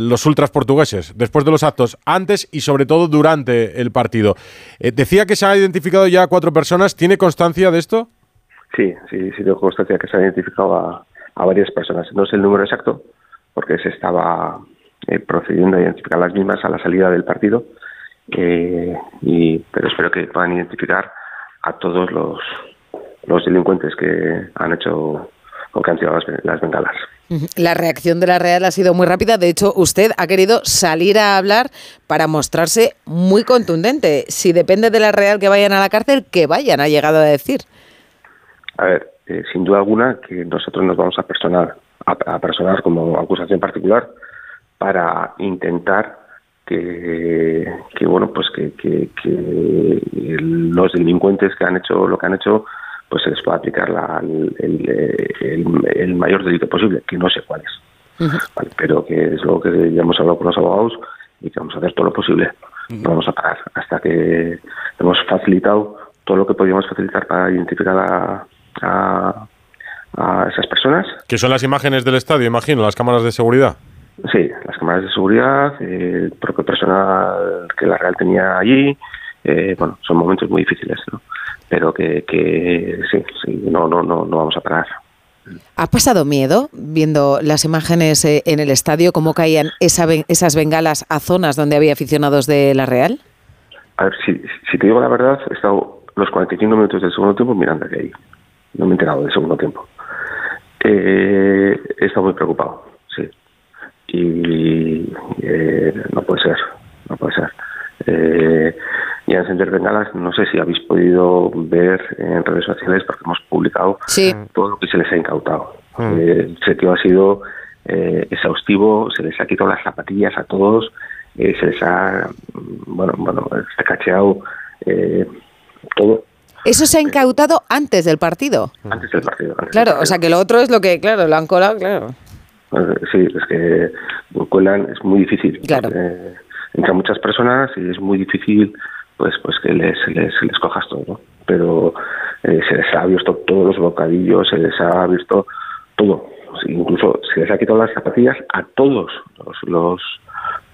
los ultras portugueses, después de los actos, antes y sobre todo durante el partido. Eh, decía que se ha identificado ya a cuatro personas. ¿Tiene constancia de esto? Sí, sí, sí tengo constancia que se ha identificado a, varias personas. No sé el número exacto, porque se estaba eh, procediendo a identificar las mismas a la salida del partido, eh, y, pero espero que puedan identificar a todos los, los delincuentes que han hecho o que han tirado las bengalas. La reacción de la Real ha sido muy rápida. De hecho, usted ha querido salir a hablar para mostrarse muy contundente. Si depende de la Real que vayan a la cárcel, que vayan, ha llegado a decir. A ver, eh, sin duda alguna que nosotros nos vamos a personar, a, personar como acusación particular para intentar que, bueno, pues que, que, los delincuentes que han hecho lo que han hecho pues se les pueda aplicar la, el, mayor delito posible, que no sé cuál es. pero que es lo que ya hemos hablado con los abogados y que vamos a hacer todo lo posible. No vamos a parar hasta que hemos facilitado todo lo que podíamos facilitar para identificar a, a, esas personas. Que son las imágenes del estadio, imagino, las cámaras de seguridad. Sí, las cámaras de seguridad, el propio personal que la Real tenía allí. Eh, bueno, son momentos muy difíciles, ¿no? Pero que, que sí, sí, no, no, no, no vamos a parar. ¿Ha pasado miedo viendo las imágenes eh, en el estadio, cómo caían esa, esas bengalas a zonas donde había aficionados de la Real? A ver, si, si te digo la verdad, he estado los 45 minutos del segundo tiempo mirando que ahí. No me he enterado del segundo tiempo. Eh, he estado muy preocupado, sí. Y eh, no puede ser, no puede ser. Eh, y a encender bengalas, no sé si habéis podido ver en redes sociales, porque hemos publicado todo lo que se les ha incautado. Mm. Eh, el seteo ha sido eh, exhaustivo, se les ha quitado las zapatillas a todos, eh, se les ha, bueno, bueno, se ha cacheado todo. Eso se ha incautado antes del partido. Antes del partido. claro, o sea que lo otro es lo que, claro, lo han colado, claro. Sí, es que cuelan, es muy difícil. Claro. entran muchas personas y es muy difícil pues pues que les, les, les cojas todo, Pero eh, se les ha visto todos los bocadillos, se les ha visto todo. Incluso se les ha quitado las zapatillas a todos los, los,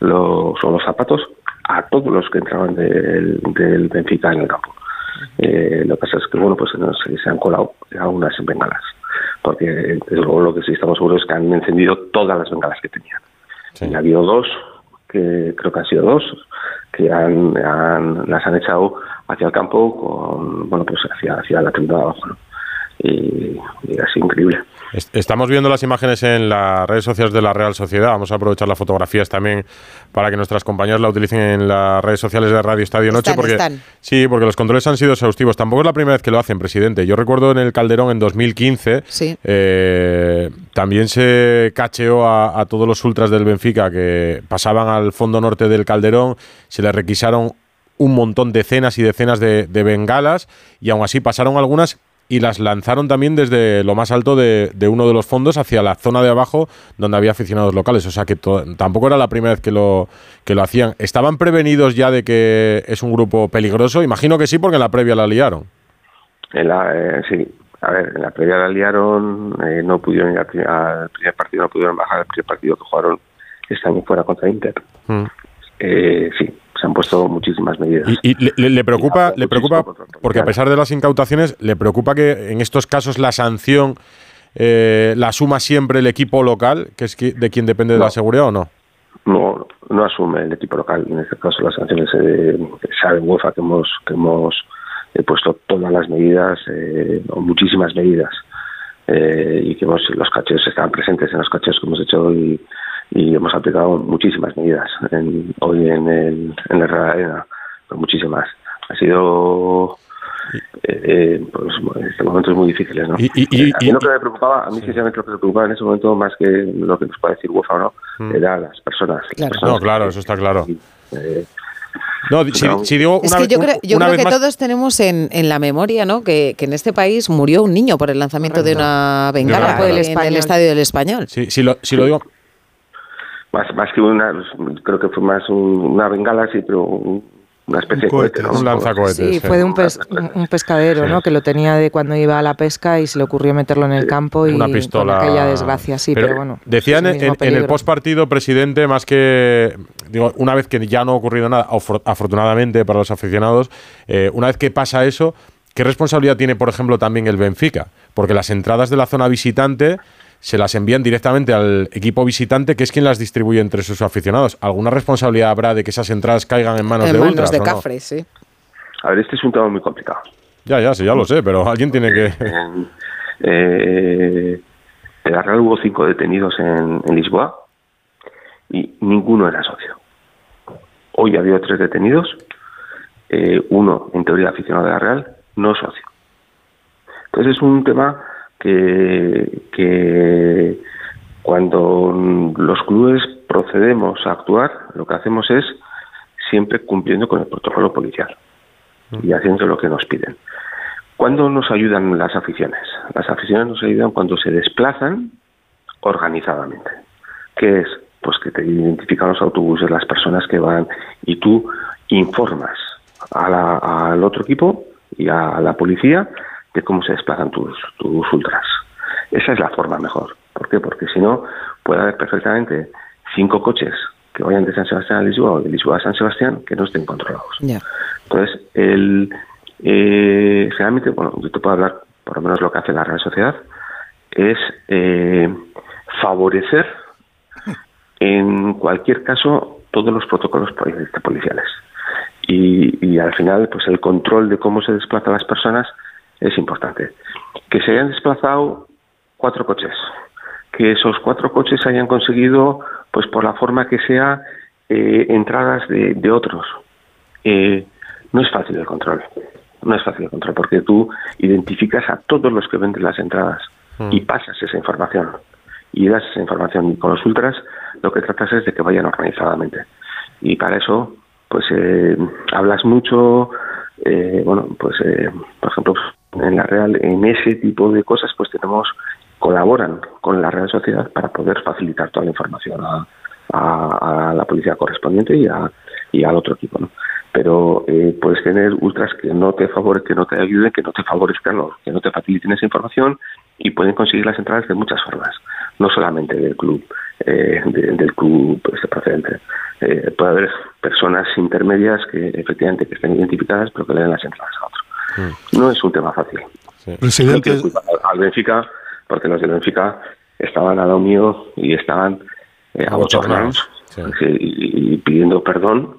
los, o los zapatos a todos los que entraban del, del Benfica en el campo. Eh, lo que pasa es que, bueno, pues se, se han colado algunas en bengalas. Porque, desde luego, lo que sí estamos seguros es que han encendido todas las bengalas que tenían. Y ha habido dos, que creo que han sido dos, que han, las han echado hacia el campo con bueno pues hacia, hacia la tribuna de abajo. Y, y así increíble Estamos viendo las imágenes en las redes sociales de la Real Sociedad. Vamos a aprovechar las fotografías también para que nuestras compañeras la utilicen en las redes sociales de Radio Estadio Noche. porque, Sí, porque los controles han sido exhaustivos. Tampoco es la primera vez que lo hacen, presidente. Yo recuerdo en el Calderón en 2015, eh, también se cacheó a, todos los ultras del Benfica que pasaban al fondo norte del Calderón, se les requisaron un montón, decenas y decenas de, de bengalas y aún así pasaron algunas y las lanzaron también desde lo más alto de, uno de los fondos hacia la zona de abajo donde había aficionados locales. O sea que tampoco era la primera vez que lo, que lo hacían. ¿Estaban prevenidos ya de que es un grupo peligroso? Imagino que sí, porque en la previa la liaron. En la, eh, sí, a ver, en la previa la liaron, eh, no pudieron ir al primer, partido, no pudieron bajar al primer partido que jugaron este año fuera contra Inter. Mm. Eh, sí, se han puesto muchísimas medidas. ¿Y, le, preocupa, le preocupa porque a pesar de las incautaciones, le preocupa que en estos casos la sanción eh, la asuma siempre el equipo local, que es de quien depende de la seguridad o no? No, no asume el equipo local. En este caso las sanciones eh, sabe UEFA que hemos que hemos eh, puesto todas las medidas, eh, o muchísimas medidas, eh, y que hemos, los cacheos estaban presentes en los cacheos que hemos hecho hoy y hemos aplicado muchísimas medidas hoy en el en la Real Arena, pues muchísimas. Ha sido eh, pues, este momentos muy difíciles, ¿no? Y, y, a mí lo que me preocupaba, a mí sinceramente lo que me preocupaba en ese momento más que lo que nos puede decir UEFA o no, mm. era las personas. no, claro, eso está claro. Eh, no, si, digo una, es que yo creo, yo creo que todos tenemos en, en, la memoria ¿no? Que, que, en este país murió un niño por el lanzamiento de una bengala en el estadio del Español. Sí, si, lo, si lo digo más más que una creo que fue más una bengala sí pero una especie de cohete, Un lanzacohetes. Sí, fue de un, pescadero, ¿no? Que lo tenía de cuando iba a la pesca y se le ocurrió meterlo en el campo y una pistola. Con aquella desgracia, sí, pero, bueno. Decían en, en, el postpartido, presidente, más que digo, una vez que ya no ha ocurrido nada, afortunadamente para los aficionados, eh, una vez que pasa eso, ¿qué responsabilidad tiene, por ejemplo, también el Benfica? Porque las entradas de la zona visitante se las envían directamente al equipo visitante, que es quien las distribuye entre sus aficionados. ¿Alguna responsabilidad habrá de que esas entradas caigan en manos de manos de Cafre, sí. A ver, este es un tema muy complicado. Ya, ya, sí, ya lo sé, pero alguien tiene que... eh, en la Real hubo cinco detenidos en, Lisboa y ninguno era socio. Hoy ha habido tres detenidos, eh, uno en teoría aficionado de la Real, no socio. Entonces es un tema que, cuando los clubes procedemos a actuar, lo que hacemos es siempre cumpliendo con el protocolo policial y haciendo lo que nos piden. ¿Cuándo nos ayudan las aficiones? Las aficiones nos ayudan cuando se desplazan organizadamente. ¿Qué es? Pues que te identifican los autobuses, las personas que van y tú informas al otro equipo y a la policía de cómo se desplazan tus, tus ultras. Esa es la forma mejor. ¿Por qué? Porque si no, puede haber perfectamente cinco coches que vayan de San Sebastián a Lisboa o de Lisboa a San Sebastián que no estén controlados. Entonces, el, eh, generalmente, bueno, yo te puedo hablar, por lo menos lo que hace la Real Sociedad, es eh, favorecer en cualquier caso todos los protocolos policiales. Y, y al final, pues el control de cómo se desplazan las personas es importante. Que se hayan desplazado cuatro coches, que esos cuatro coches hayan conseguido, pues por la forma que sea, eh, entradas de, otros. Eh, no es fácil el control, no es fácil el control, porque tú identificas a todos los que venden las entradas mm. y pasas esa información y das esa información. Y con los ultras lo que tratas es de que vayan organizadamente. Y para eso, pues eh, hablas mucho, bueno, pues por ejemplo, en la Real, en ese tipo de cosas, pues tenemos, colaboran con la Real Sociedad para poder facilitar toda la información a, la policía correspondiente y, a, y al otro equipo, ¿no? Pero eh, puedes tener ultras que no te favore, que no te ayuden, que no te favorezcan, que no te faciliten esa información y pueden conseguir las entradas de muchas formas, no solamente del club, eh, del club este procedente. Eh, puede haber personas intermedias que efectivamente que estén identificadas pero que le den las entradas a. Mm. No es un tema fácil. Presidente. Al Benfica, porque los del Benfica estaban al lado mío y estaban eh, abochornados y, pidiendo perdón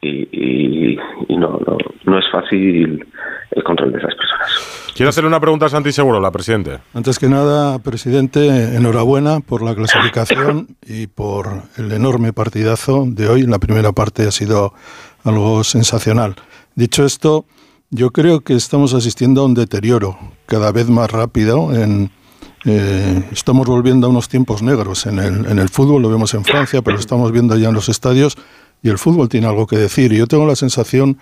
y, no, no, no, es fácil el control de esas personas. Quiero hacerle una pregunta a Santi Seguro, la Presidente. Antes que nada, presidente, enhorabuena por la clasificación y por el enorme partidazo de hoy. La primera parte ha sido algo sensacional. Dicho esto, yo creo que estamos asistiendo a un deterioro cada vez más rápido. En, eh, estamos volviendo a unos tiempos negros en el, en el fútbol, lo vemos en Francia, pero lo estamos viendo ya en los estadios y el fútbol tiene algo que decir. Y yo tengo la sensación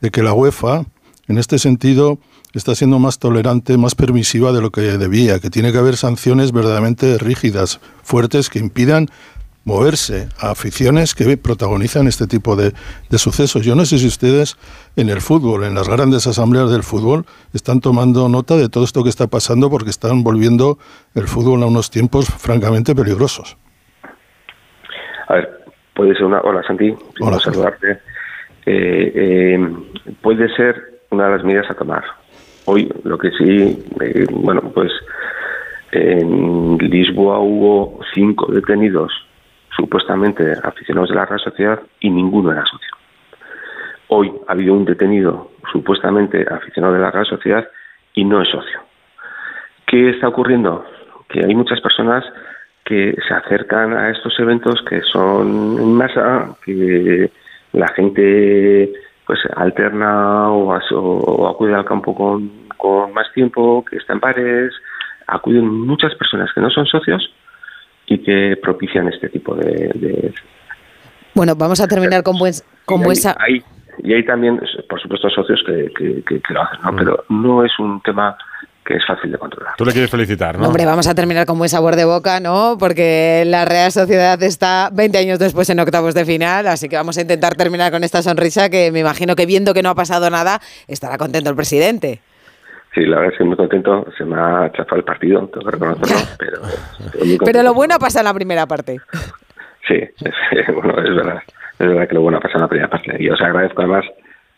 de que la UEFA, en este sentido, está siendo más tolerante, más permisiva de lo que debía, que tiene que haber sanciones verdaderamente rígidas, fuertes, que impidan moverse a aficiones que protagonizan este tipo de, sucesos. Yo no sé si ustedes en el fútbol, en las grandes asambleas del fútbol, están tomando nota de todo esto que está pasando porque están volviendo el fútbol a unos tiempos francamente peligrosos. A ver, puede ser una... Hola Santi, Hola, saludarte. Eh, eh, puede ser una de las medidas a tomar. Hoy lo que sí, eh, bueno, pues en Lisboa hubo cinco detenidos supuestamente aficionados de la Real Sociedad y ninguno era socio. Hoy ha habido un detenido supuestamente aficionado de la Real Sociedad y no es socio. ¿Qué está ocurriendo? Que hay muchas personas que se acercan a estos eventos que son en masa, que la gente pues alterna o, acude al campo con, con más tiempo, que está en pares, acuden muchas personas que no son socios y que propician este tipo de... Bueno, vamos a terminar con, buen, con y y hay también, por supuesto, socios que, que, lo hacen, ¿no? Mm. pero no es un tema que es fácil de controlar. Tú le quieres felicitar, ¿no? Hombre, vamos a terminar con buen sabor de boca, ¿no? Porque la Real Sociedad está 20 años después en octavos de final, así que vamos a intentar terminar con esta sonrisa que me imagino que viendo que no ha pasado nada, estará contento el presidente. Sí, la verdad es que muy contento. Se me ha chafado el partido, tengo que reconocerlo, pero... Pero lo bueno pasa en la primera parte. Sí, es, bueno, es verdad. Es verdad que lo bueno pasa en la primera parte. Y os agradezco además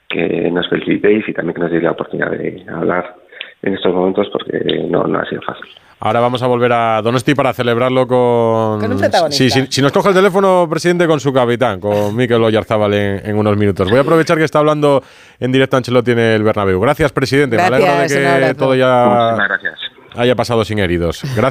que nos felicitéis y también que nos deis la oportunidad de hablar en estos momentos porque no, no ha sido fácil. Ahora vamos a volver a Donosti para celebrarlo con... Con un protagonista. Sí, si nos coge el teléfono, presidente, con su capitán, con Mikel Oyarzábal en, en, unos minutos. Voy a aprovechar que está hablando en directo Ancelotti en el Bernabéu. Gracias, presidente. Gracias, Me alegro de que todo ya haya pasado sin heridos. Gracias.